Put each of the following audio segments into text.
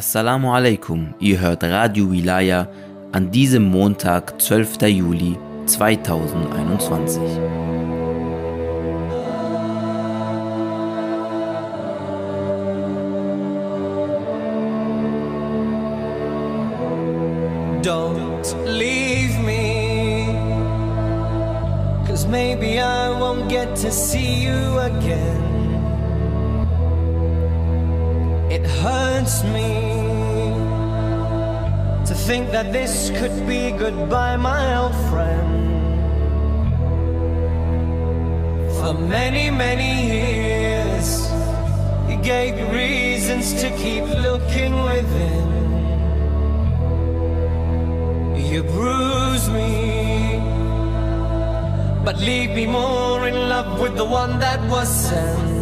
Assalamu alaikum, ihr hört Radio Wilaya an diesem Montag, 12. Juli 2021. Don't leave me. Cause maybe I won't get to see you again. Hurts me to think that this could be goodbye, my old friend. For many, many years, you gave me reasons to keep looking within. You bruise me, but leave me more in love with the one that was sent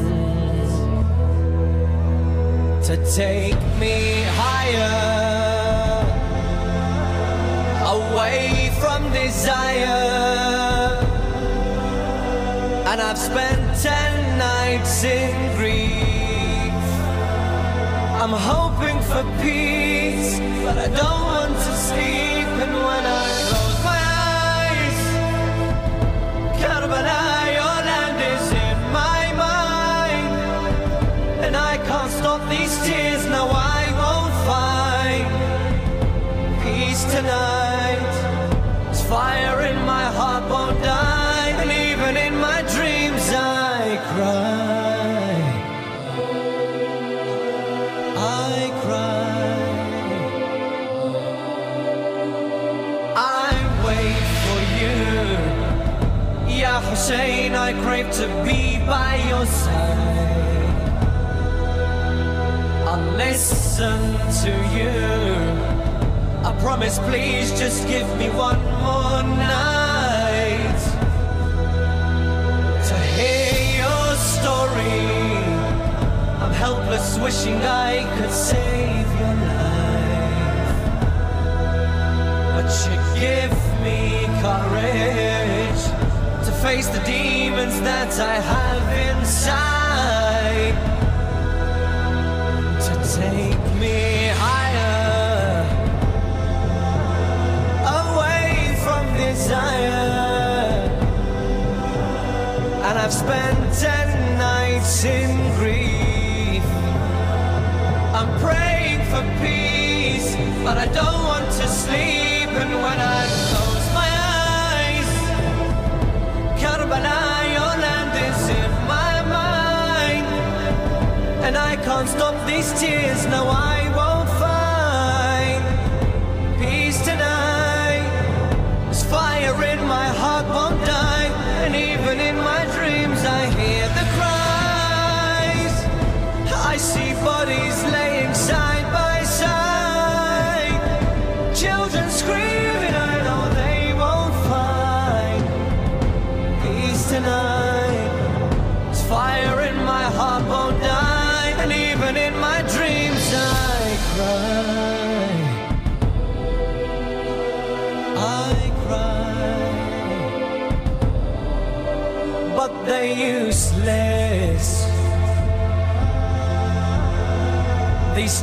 to take me higher, away from desire. And I've spent ten nights in grief. I'm hoping for peace, but I don't tonight. This fire in my heart won't die, and even in my dreams I cry. I cry. I wait for you. Ya Hussein, I crave to be by your side. I'll listen to you. Promise, please just give me one more night to hear your story. I'm helpless, wishing I could save your life. But you give me courage to face the demons that I have inside. To take me higher, desire. And I've spent ten nights in grief. I'm praying for peace, but I don't want to sleep. And when I close my eyes, Karbala, your land is in my mind. And I can't stop these tears, no, I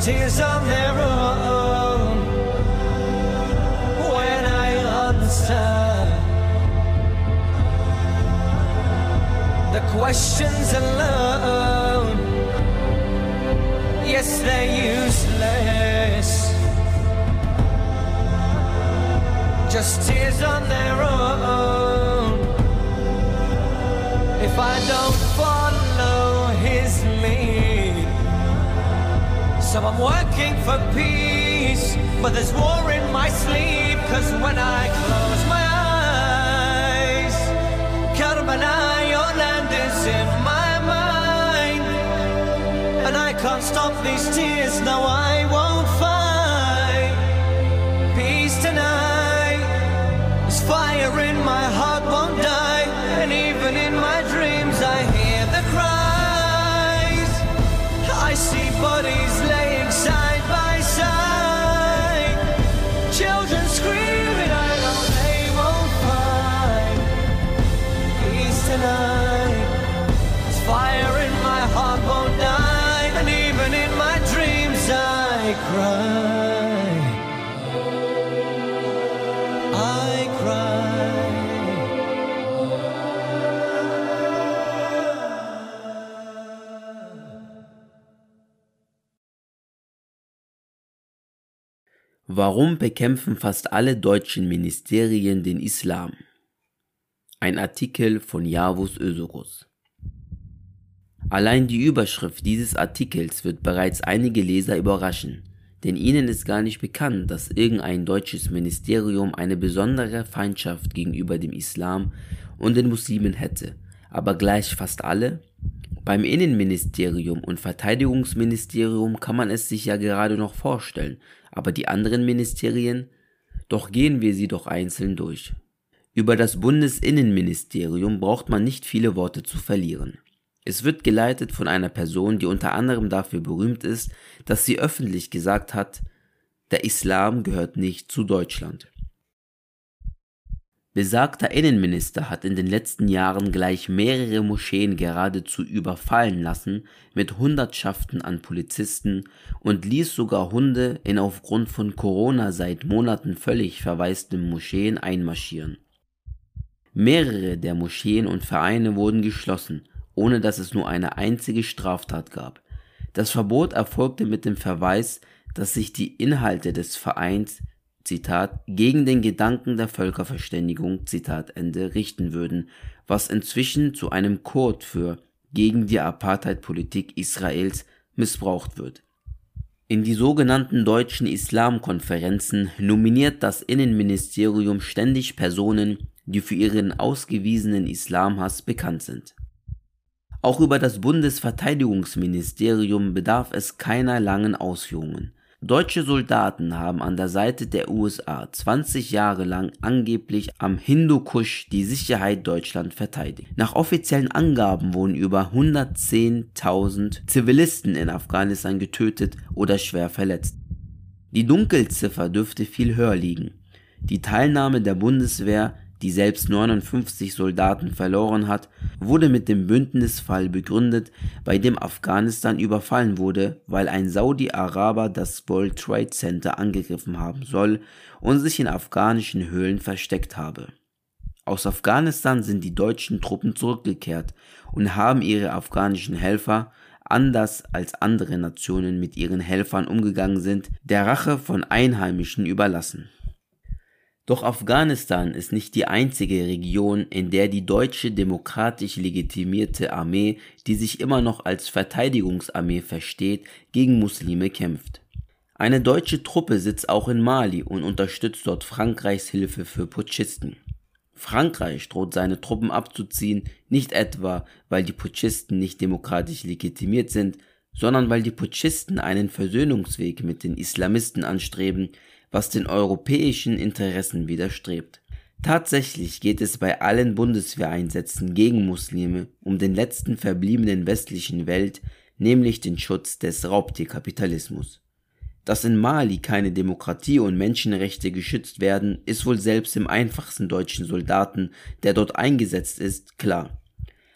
tears on their own. When I answer the questions alone, yes, they're useless. Just tears on their own. If I don't so I'm working for peace, but there's war in my sleep. Cause when I close my eyes, Karbala, your land is in my mind, and I can't stop these tears. No, I won't find peace tonight. This fire in my heart won't die, and even in my dreams I hear the cries. I see bodies Warum bekämpfen fast alle deutschen Ministerien den Islam? Ein Artikel von Javus Ösurus. Allein die Überschrift dieses Artikels wird bereits einige Leser überraschen, denn ihnen ist gar nicht bekannt, dass irgendein deutsches Ministerium eine besondere Feindschaft gegenüber dem Islam und den Muslimen hätte, aber gleich fast alle? Beim Innenministerium und Verteidigungsministerium kann man es sich ja gerade noch vorstellen, aber die anderen Ministerien? Doch gehen wir sie doch einzeln durch. Über das Bundesinnenministerium braucht man nicht viele Worte zu verlieren. Es wird geleitet von einer Person, die unter anderem dafür berühmt ist, dass sie öffentlich gesagt hat, der Islam gehört nicht zu Deutschland. Besagter Innenminister hat in den letzten Jahren gleich mehrere Moscheen geradezu überfallen lassen mit Hundertschaften an Polizisten und ließ sogar Hunde in aufgrund von Corona seit Monaten völlig verwaisten Moscheen einmarschieren. Mehrere der Moscheen und Vereine wurden geschlossen, ohne dass es nur eine einzige Straftat gab. Das Verbot erfolgte mit dem Verweis, dass sich die Inhalte des Vereins Zitat, gegen den Gedanken der Völkerverständigung, Zitat Ende, richten würden, was inzwischen zu einem Code für gegen die Apartheid-Politik Israels missbraucht wird. In die sogenannten deutschen Islamkonferenzen nominiert das Innenministerium ständig Personen, die für ihren ausgewiesenen Islamhass bekannt sind. Auch über das Bundesverteidigungsministerium bedarf es keiner langen Ausführungen. Deutsche Soldaten haben an der Seite der USA 20 Jahre lang angeblich am Hindukusch die Sicherheit Deutschland verteidigt. Nach offiziellen Angaben wurden über 110.000 Zivilisten in Afghanistan getötet oder schwer verletzt. Die Dunkelziffer dürfte viel höher liegen. Die Teilnahme der Bundeswehr die selbst 59 Soldaten verloren hat, wurde mit dem Bündnisfall begründet, bei dem Afghanistan überfallen wurde, weil ein Saudi-Araber das World Trade Center angegriffen haben soll und sich in afghanischen Höhlen versteckt habe. Aus Afghanistan sind die deutschen Truppen zurückgekehrt und haben ihre afghanischen Helfer, anders als andere Nationen mit ihren Helfern umgegangen sind, der Rache von Einheimischen überlassen. Doch Afghanistan ist nicht die einzige Region, in der die deutsche demokratisch legitimierte Armee, die sich immer noch als Verteidigungsarmee versteht, gegen Muslime kämpft. Eine deutsche Truppe sitzt auch in Mali und unterstützt dort Frankreichs Hilfe für Putschisten. Frankreich droht seine Truppen abzuziehen, nicht etwa, weil die Putschisten nicht demokratisch legitimiert sind, sondern weil die Putschisten einen Versöhnungsweg mit den Islamisten anstreben, was den europäischen Interessen widerstrebt. Tatsächlich geht es bei allen Bundeswehreinsätzen gegen Muslime um den letzten verbliebenen westlichen Welt, nämlich den Schutz des Raubtierkapitalismus. Dass in Mali keine Demokratie und Menschenrechte geschützt werden, ist wohl selbst im einfachsten deutschen Soldaten, der dort eingesetzt ist, klar.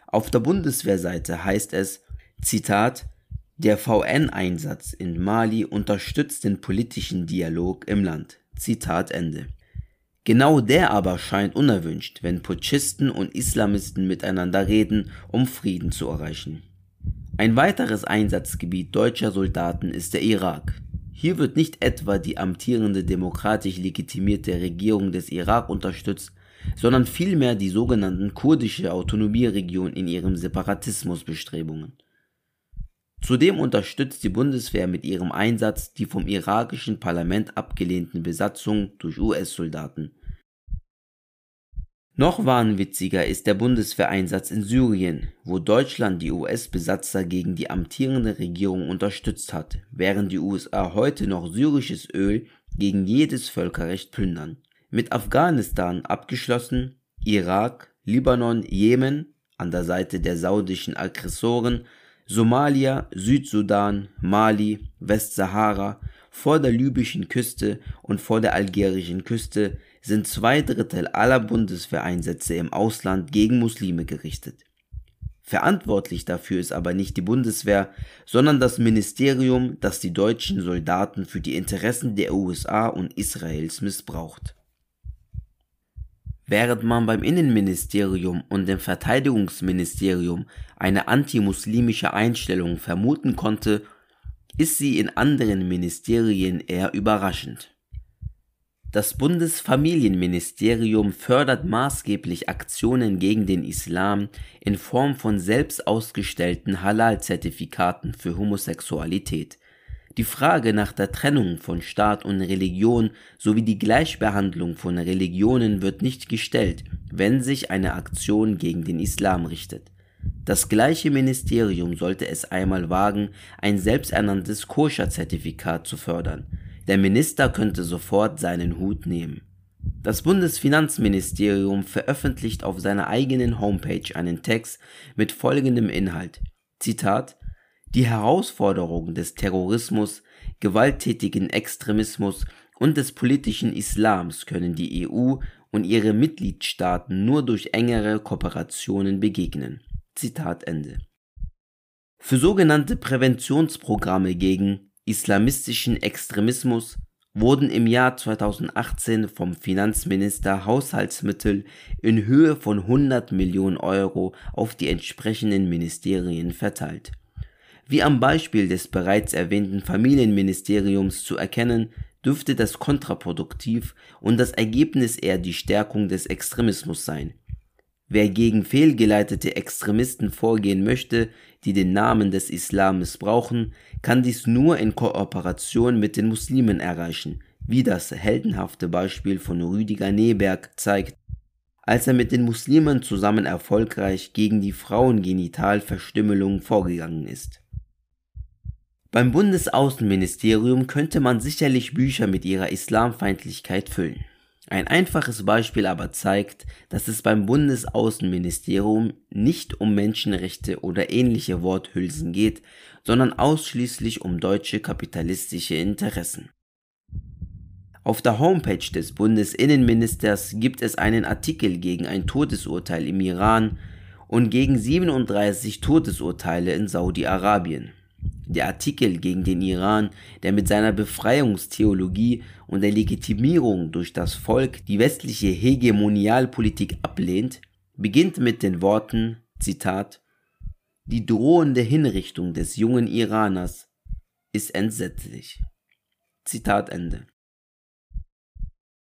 Auf der Bundeswehrseite heißt es, Zitat, der VN-Einsatz in Mali unterstützt den politischen Dialog im Land. Zitat Ende. Genau der aber scheint unerwünscht, wenn Putschisten und Islamisten miteinander reden, um Frieden zu erreichen. Ein weiteres Einsatzgebiet deutscher Soldaten ist der Irak. Hier wird nicht etwa die amtierende demokratisch legitimierte Regierung des Irak unterstützt, sondern vielmehr die sogenannten kurdische Autonomieregion in ihren Separatismusbestrebungen. Zudem unterstützt die Bundeswehr mit ihrem Einsatz die vom irakischen Parlament abgelehnten Besatzungen durch US-Soldaten. Noch wahnwitziger ist der Bundeswehreinsatz in Syrien, wo Deutschland die US-Besatzer gegen die amtierende Regierung unterstützt hat, während die USA heute noch syrisches Öl gegen jedes Völkerrecht plündern. Mit Afghanistan abgeschlossen, Irak, Libanon, Jemen an der Seite der saudischen Aggressoren Somalia, Südsudan, Mali, Westsahara, vor der libyschen Küste und vor der algerischen Küste sind zwei Drittel aller Bundeswehreinsätze im Ausland gegen Muslime gerichtet. Verantwortlich dafür ist aber nicht die Bundeswehr, sondern das Ministerium, das die deutschen Soldaten für die Interessen der USA und Israels missbraucht. Während man beim Innenministerium und dem Verteidigungsministerium eine antimuslimische Einstellung vermuten konnte, ist sie in anderen Ministerien eher überraschend. Das Bundesfamilienministerium fördert maßgeblich Aktionen gegen den Islam in Form von selbst ausgestellten Halal-Zertifikaten für Homosexualität. Die Frage nach der Trennung von Staat und Religion sowie die Gleichbehandlung von Religionen wird nicht gestellt, wenn sich eine Aktion gegen den Islam richtet. Das gleiche Ministerium sollte es einmal wagen, ein selbsternanntes Koscher-Zertifikat zu fördern der Minister könnte sofort seinen Hut nehmen. Das Bundesfinanzministerium veröffentlicht auf seiner eigenen Homepage einen Text mit folgendem Inhalt. Zitat Die Herausforderungen des Terrorismus, gewalttätigen Extremismus und des politischen Islams können die EU und ihre Mitgliedstaaten nur durch engere Kooperationen begegnen. Zitat Ende. Für sogenannte Präventionsprogramme gegen islamistischen Extremismus wurden im Jahr 2018 vom Finanzminister Haushaltsmittel in Höhe von 100 Millionen Euro auf die entsprechenden Ministerien verteilt. Wie am Beispiel des bereits erwähnten Familienministeriums zu erkennen, dürfte das kontraproduktiv und das Ergebnis eher die Stärkung des Extremismus sein. Wer gegen fehlgeleitete Extremisten vorgehen möchte, die den Namen des Islam missbrauchen, kann dies nur in Kooperation mit den Muslimen erreichen, wie das heldenhafte Beispiel von Rüdiger Neberg zeigt, als er mit den Muslimen zusammen erfolgreich gegen die Frauengenitalverstümmelung vorgegangen ist. Beim Bundesaußenministerium könnte man sicherlich Bücher mit ihrer Islamfeindlichkeit füllen. Ein einfaches Beispiel aber zeigt, dass es beim Bundesaußenministerium nicht um Menschenrechte oder ähnliche Worthülsen geht, sondern ausschließlich um deutsche kapitalistische Interessen. Auf der Homepage des Bundesinnenministers gibt es einen Artikel gegen ein Todesurteil im Iran und gegen 37 Todesurteile in Saudi-Arabien. Der Artikel gegen den Iran, der mit seiner Befreiungstheologie und der Legitimierung durch das Volk die westliche Hegemonialpolitik ablehnt, beginnt mit den Worten, Zitat, die drohende Hinrichtung des jungen Iraners ist entsetzlich. Zitat Ende.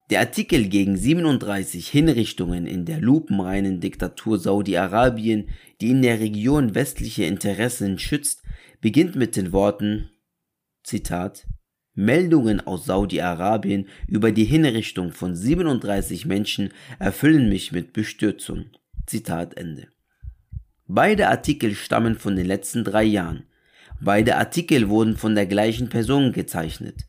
Der Artikel gegen 37 Hinrichtungen in der lupenreinen Diktatur Saudi-Arabien, die in der Region westliche Interessen schützt, beginnt mit den Worten Zitat Meldungen aus Saudi-Arabien über die Hinrichtung von 37 Menschen erfüllen mich mit Bestürzung. Zitat Ende. Beide Artikel stammen von den letzten drei Jahren. Beide Artikel wurden von der gleichen Person gezeichnet.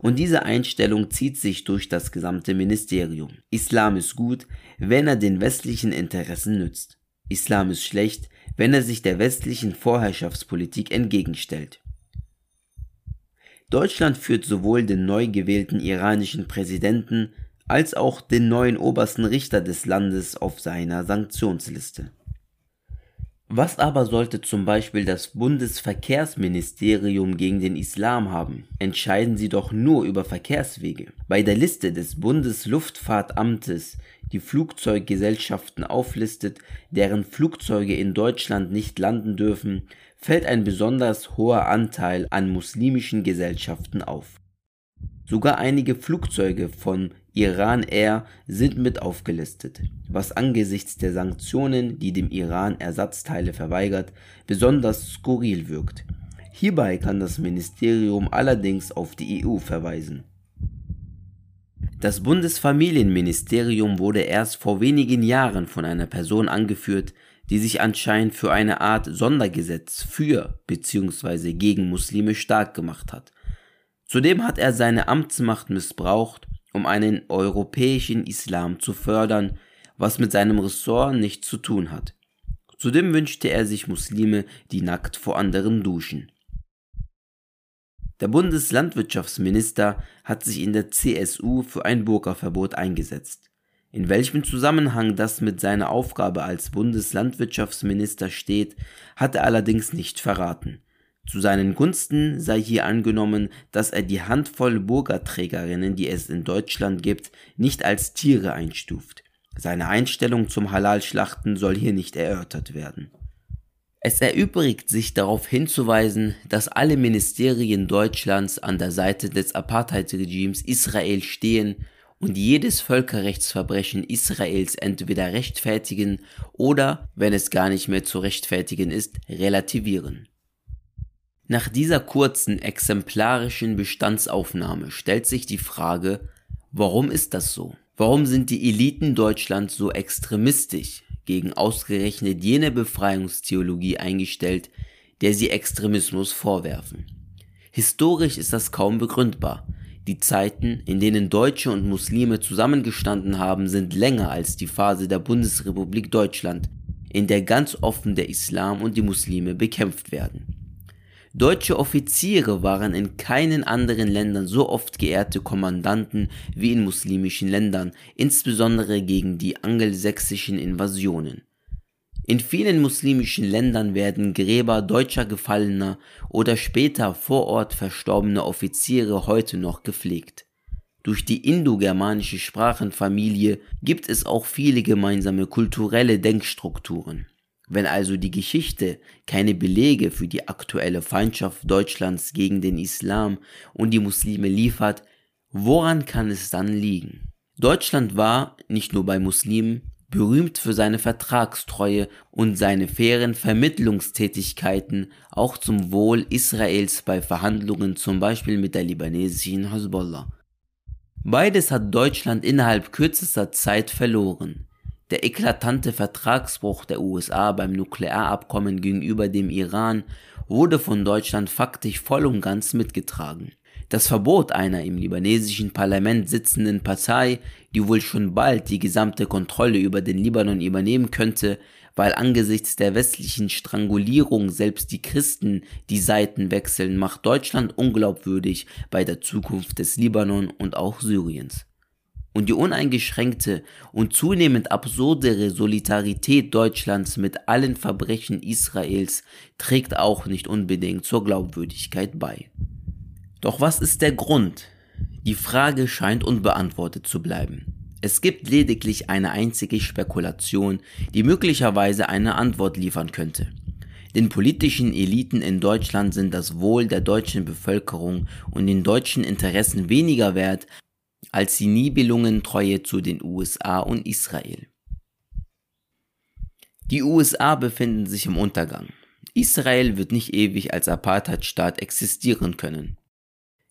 Und diese Einstellung zieht sich durch das gesamte Ministerium. Islam ist gut, wenn er den westlichen Interessen nützt. Islam ist schlecht, wenn er sich der westlichen Vorherrschaftspolitik entgegenstellt. Deutschland führt sowohl den neu gewählten iranischen Präsidenten als auch den neuen obersten Richter des Landes auf seiner Sanktionsliste. Was aber sollte zum Beispiel das Bundesverkehrsministerium gegen den Islam haben? Entscheiden sie doch nur über Verkehrswege. Bei der Liste des Bundesluftfahrtamtes die Flugzeuggesellschaften auflistet, deren Flugzeuge in Deutschland nicht landen dürfen, fällt ein besonders hoher Anteil an muslimischen Gesellschaften auf. Sogar einige Flugzeuge von Iran Air sind mit aufgelistet, was angesichts der Sanktionen, die dem Iran Ersatzteile verweigert, besonders skurril wirkt. Hierbei kann das Ministerium allerdings auf die EU verweisen das Bundesfamilienministerium wurde erst vor wenigen Jahren von einer Person angeführt, die sich anscheinend für eine Art Sondergesetz für bzw. gegen Muslime stark gemacht hat. Zudem hat er seine Amtsmacht missbraucht, um einen europäischen Islam zu fördern, was mit seinem Ressort nichts zu tun hat. Zudem wünschte er sich Muslime, die nackt vor anderen duschen. Der Bundeslandwirtschaftsminister hat sich in der CSU für ein Burka-Verbot eingesetzt. In welchem Zusammenhang das mit seiner Aufgabe als Bundeslandwirtschaftsminister steht, hat er allerdings nicht verraten. Zu seinen Gunsten sei hier angenommen, dass er die Handvoll Burgerträgerinnen, die es in Deutschland gibt, nicht als Tiere einstuft. Seine Einstellung zum Halalschlachten soll hier nicht erörtert werden. Es erübrigt sich darauf hinzuweisen, dass alle Ministerien Deutschlands an der Seite des Apartheid-Regimes Israel stehen und jedes Völkerrechtsverbrechen Israels entweder rechtfertigen oder, wenn es gar nicht mehr zu rechtfertigen ist, relativieren. Nach dieser kurzen, exemplarischen Bestandsaufnahme stellt sich die Frage, warum ist das so? Warum sind die Eliten Deutschlands so extremistisch gegen ausgerechnet jene Befreiungstheologie eingestellt, der sie Extremismus vorwerfen? Historisch ist das kaum begründbar. Die Zeiten, in denen Deutsche und Muslime zusammengestanden haben, sind länger als die Phase der Bundesrepublik Deutschland, in der ganz offen der Islam und die Muslime bekämpft werden. Deutsche Offiziere waren in keinen anderen Ländern so oft geehrte Kommandanten wie in muslimischen Ländern, insbesondere gegen die angelsächsischen Invasionen. In vielen muslimischen Ländern werden Gräber deutscher Gefallener oder später vor Ort verstorbener Offiziere heute noch gepflegt. Durch die indogermanische Sprachenfamilie gibt es auch viele gemeinsame kulturelle Denkstrukturen. Wenn also die Geschichte keine Belege für die aktuelle Feindschaft Deutschlands gegen den Islam und die Muslime liefert, woran kann es dann liegen? Deutschland war, nicht nur bei Muslimen, berühmt für seine Vertragstreue und seine fairen Vermittlungstätigkeiten auch zum Wohl Israels bei Verhandlungen zum Beispiel mit der libanesischen Hezbollah. Beides hat Deutschland innerhalb kürzester Zeit verloren. Der eklatante Vertragsbruch der USA beim Nuklearabkommen gegenüber dem Iran wurde von Deutschland faktisch voll und ganz mitgetragen. Das Verbot einer im libanesischen Parlament sitzenden Partei, die wohl schon bald die gesamte Kontrolle über den Libanon übernehmen könnte, weil angesichts der westlichen Strangulierung selbst die Christen die Seiten wechseln, macht Deutschland unglaubwürdig bei der Zukunft des Libanon und auch Syriens. Und die uneingeschränkte und zunehmend absurdere Solidarität Deutschlands mit allen Verbrechen Israels trägt auch nicht unbedingt zur Glaubwürdigkeit bei. Doch was ist der Grund? Die Frage scheint unbeantwortet zu bleiben. Es gibt lediglich eine einzige Spekulation, die möglicherweise eine Antwort liefern könnte. Den politischen Eliten in Deutschland sind das Wohl der deutschen Bevölkerung und den deutschen Interessen weniger wert als die Nibelungentreue zu den USA und Israel. Die USA befinden sich im Untergang. Israel wird nicht ewig als Apartheidstaat existieren können.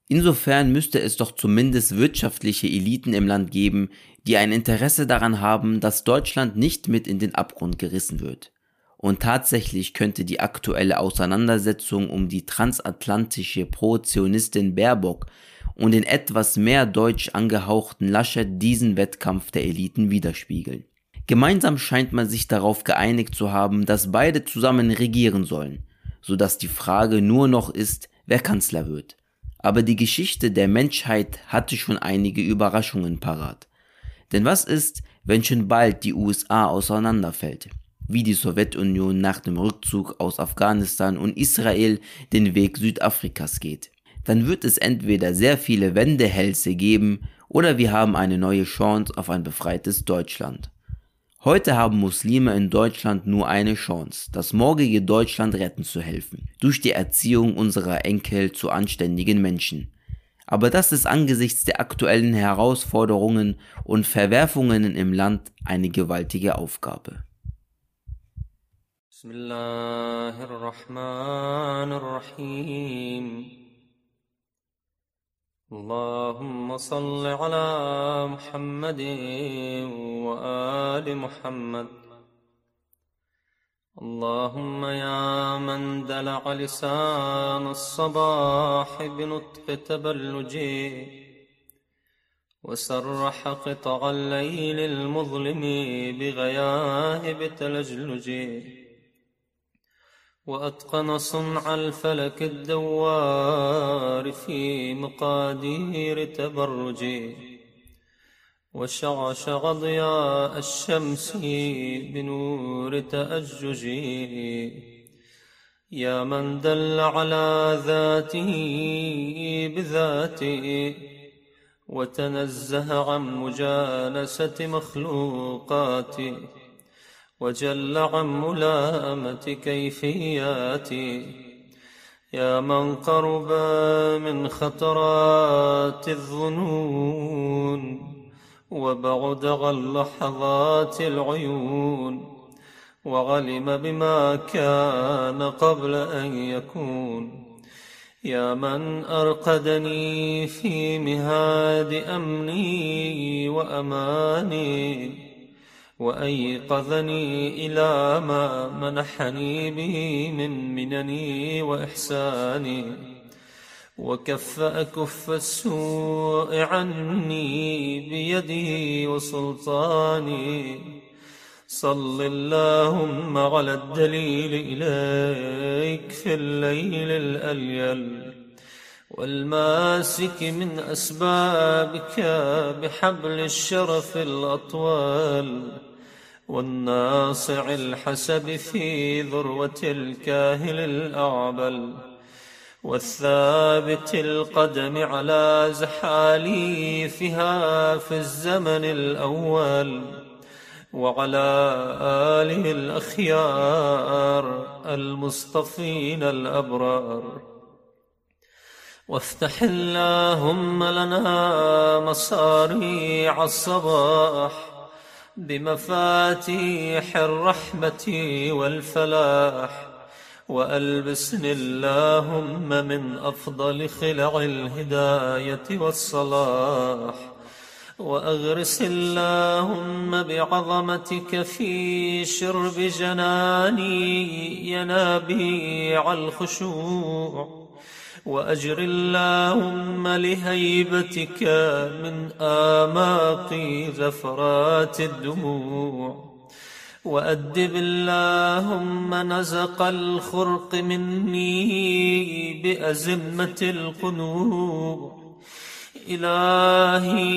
Insofern müsste es doch zumindest wirtschaftliche Eliten im Land geben, die ein Interesse daran haben, dass Deutschland nicht mit in den Abgrund gerissen wird. Und tatsächlich könnte die aktuelle Auseinandersetzung um die transatlantische Pro-Zionistin Baerbock und den etwas mehr deutsch angehauchten Laschet diesen Wettkampf der Eliten widerspiegeln. Gemeinsam scheint man sich darauf geeinigt zu haben, dass beide zusammen regieren sollen, so dass die Frage nur noch ist, wer Kanzler wird aber die Geschichte der Menschheit hatte schon einige Überraschungen parat. Denn was ist, wenn schon bald die USA auseinanderfällt, wie die Sowjetunion nach dem Rückzug aus Afghanistan und Israel den Weg Südafrikas geht? Dann wird es entweder sehr viele Wendehälse geben oder wir haben eine neue Chance auf ein befreites Deutschland. Heute haben Muslime in Deutschland nur eine Chance, das morgige Deutschland retten zu helfen, durch die Erziehung unserer Enkel zu anständigen Menschen. Aber das ist angesichts der aktuellen Herausforderungen und Verwerfungen im Land eine gewaltige Aufgabe. Bismillahirrahmanirrahim. اللهم صل على محمد وآل محمد. اللهم يا من دلع لسان الصباح بنطق تبلجي وسرح قطع الليل المظلم بغياهب تلجلجي وأتقن صنع الفلك الدوار في مقادير تبرجي وشعشع ضياء الشمس بنور تأججي يا من دل على ذاته بذاته وتنزه عن مجانسة مخلوقاته وجل عن ملامة كيفياتي. يا من قرب من خطرات الظنون وبعد اللحظات العيون وعلم بما كان قبل أن يكون. يا من أرقدني في مهاد أمني وأماني وأيقظني إلى ما منحني به من منني وإحساني. وكف أكف السوء عني بيده وسلطاني. صل اللهم على الدليل إليك في الليل الأليل. والماسك من أسبابك بحبل الشرف الأطول. والناصع الحسب في ذروة الكاهل الأعبل والثابت القدم على زحاليفها في الزمن الأول وعلى آله الأخيار المصطفين الأبرار. وافتح اللهم لنا مصاريع الصباح بمفاتيح الرحمة والفلاح وألبسني اللهم من أفضل خلع الهداية والصلاح وأغرس اللهم بعظمتك في شرب جناني ينابيع الخشوع. وأجر اللهم لهيبتك من آماق زفرات الدموع. وأدب اللهم نزق الخرق مني بأزمة القنوع. إلهي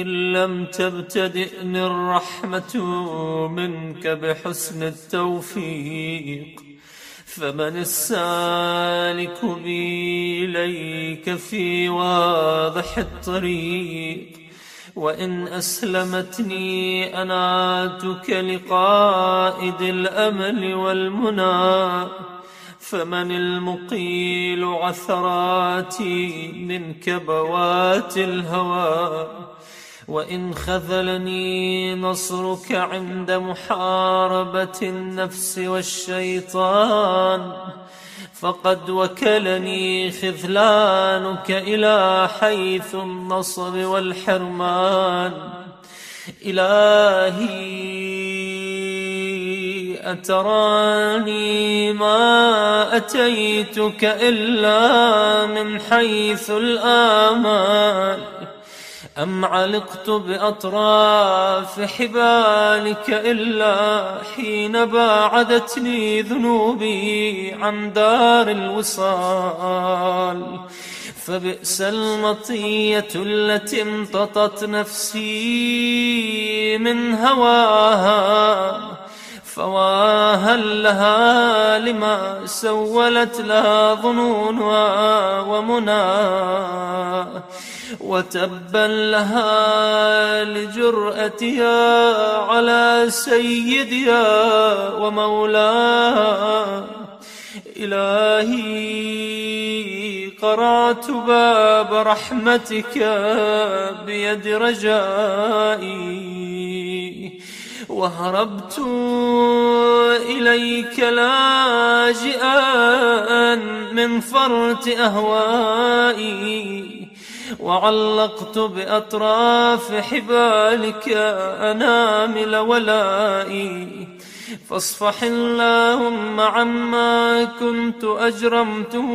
إن لم تبتدئني الرحمة منك بحسن التوفيق. فمن السالك بي إليك في واضح الطريق وإن أسلمتني أناتك لقائد الأمل والمنى فمن المقيل عثراتي من كبوات الهوى وإن خذلني نصرك عند محاربة النفس والشيطان فقد وكلني خذلانك إلى حيث النصر والحرمان. إلهي أتراني ما أتيتك إلا من حيث الآمال. أم علقت بأطراف حبالك إلا حين باعدتني ذنوبي عن دار الوصال؟ فبئس المطية التي امتطت نفسي من هواها فواها لها لما سولت لها ظنونها ومنى وتبا لها لجرأتها على سيدها ومولاها. إلهي قرأت باب رحمتك بيد رجائي. وهربت إليك لاجئا من فرط أهوائي. وعلقت بأطراف حبالك أنامل ولائي. فاصفح اللهم عما كنت أجرمته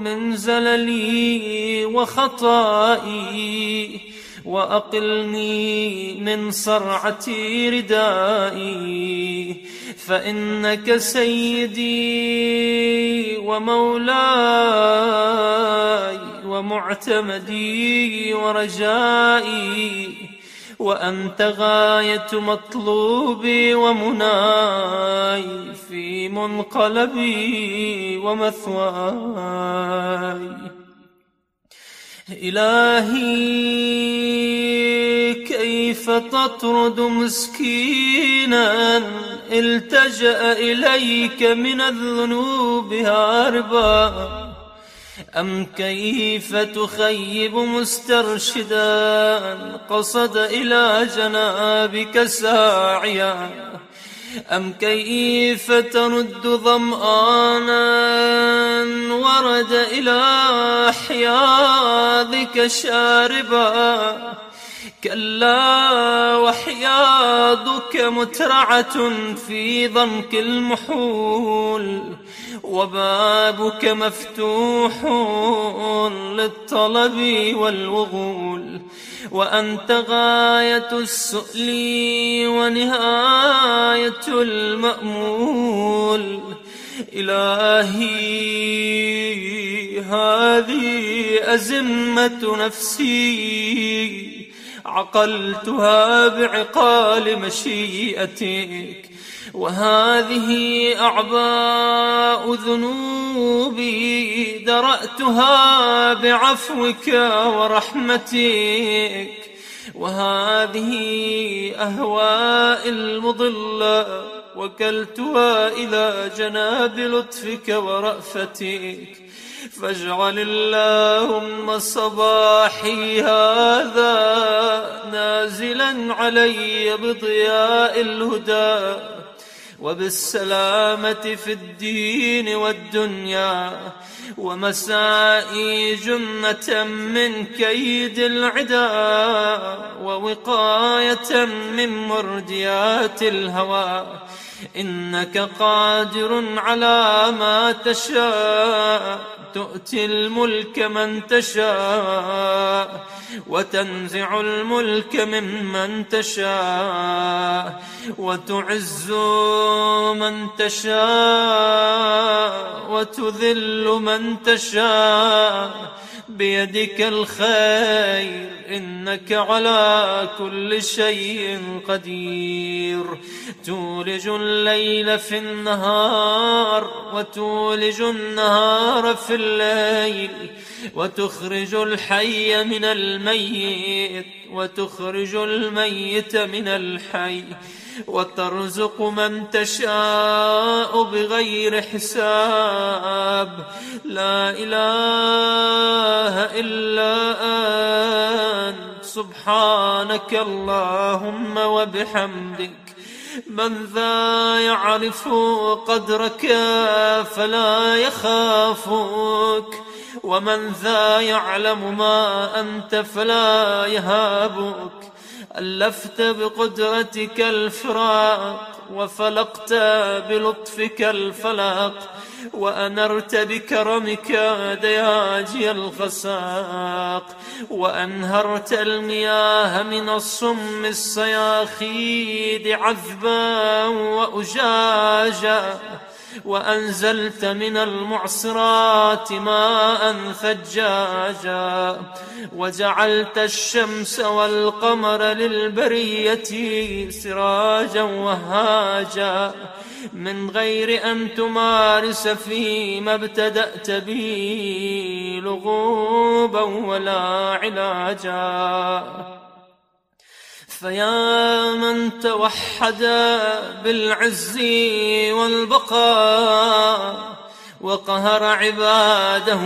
من زللي وخطائي. وأقلني من صرعة ردائي. فإنك سيدي ومولاي. ومعتمدي ورجائي وأنت غاية مطلوبي ومناي في منقلبي ومثواي. إلهي كيف تطرد مسكينا؟ التجأ إليك من الذنوب هاربا. أم كيف تخيب مسترشدا قصد إلى جنابك ساعيا؟ أم كيف ترد ظمآنا ورد إلى حياضك شاربا؟ كلا وحياضك مترعة في ضنك المحول وبابك مفتوح للطلب والوغول وأنت غاية السؤل ونهاية المأمول. إلهي هذه أزمة نفسي. عقلتها بعقال مشيئتك وهذه أعباء ذنوبي درأتها بعفوك ورحمتك وهذه أهواء المضلة وكلتها إلى جناب لطفك ورأفتك. فاجعل اللهم صباحي هذا نازلا علي بضياء الهدى وبالسلامة في الدين والدنيا ومسائي جنة من كيد العدا ووقاية من مرديات الهوى إنك قادر على ما تشاء تؤتي الملك من تشاء وتنزع الملك ممن تشاء وتعز من تشاء وتذل من تشاء بيدك الخير إنك على كل شيء قدير. تولج الليل في النهار وتولج النهار في الليل وتخرج الحي من الميت وتخرج الميت من الحي. وترزق من تشاء بغير حساب. لا إله إلا أنت. سبحانك اللهم وبحمدك. من ذا يعرف قدرك فلا يخافك. ومن ذا يعلم ما أنت فلا يهابك. ألفت بقدرتك الفراق وفلقت بلطفك الفلق وأنرت بكرمك دياجي الخساق وأنهرت المياه من الصم الصياخيد عذبا وأجاجا وأنزلت من المعصرات ماء ثجاجا وجعلت الشمس والقمر للبرية سراجا وهاجا من غير أن تمارس فيما ابتدأت به لغوبا ولا علاجا فيا من توحد بالعز والبقاء وقهر عباده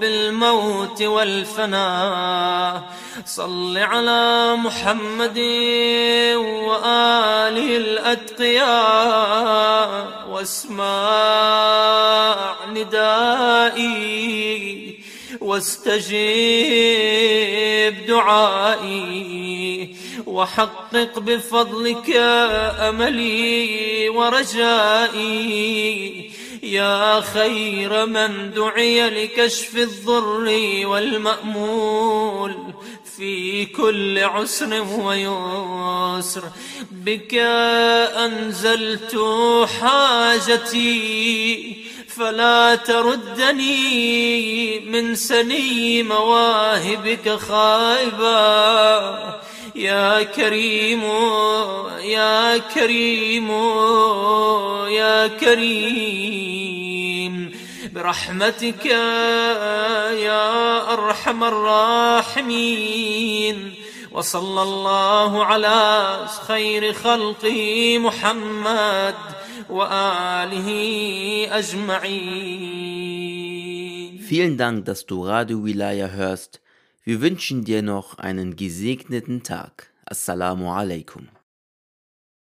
بالموت والفناء. صل على محمد وآله الأتقياء واسمع ندائي. واستجيب دعائي وحقق بفضلك أملي ورجائي. يا خير من دعي لكشف الضر والمأمول في كل عسر ويسر. بك أنزلت حاجتي فلا تردني من سني مواهبك خائبا. يا كريم يا كريم يا كريم. برحمتك يا أرحم الراحمين. وصلى الله على خير خلقه محمد. Vielen Dank, dass du Radio Wilaya hörst. Wir wünschen dir noch einen gesegneten Tag. Assalamu alaikum.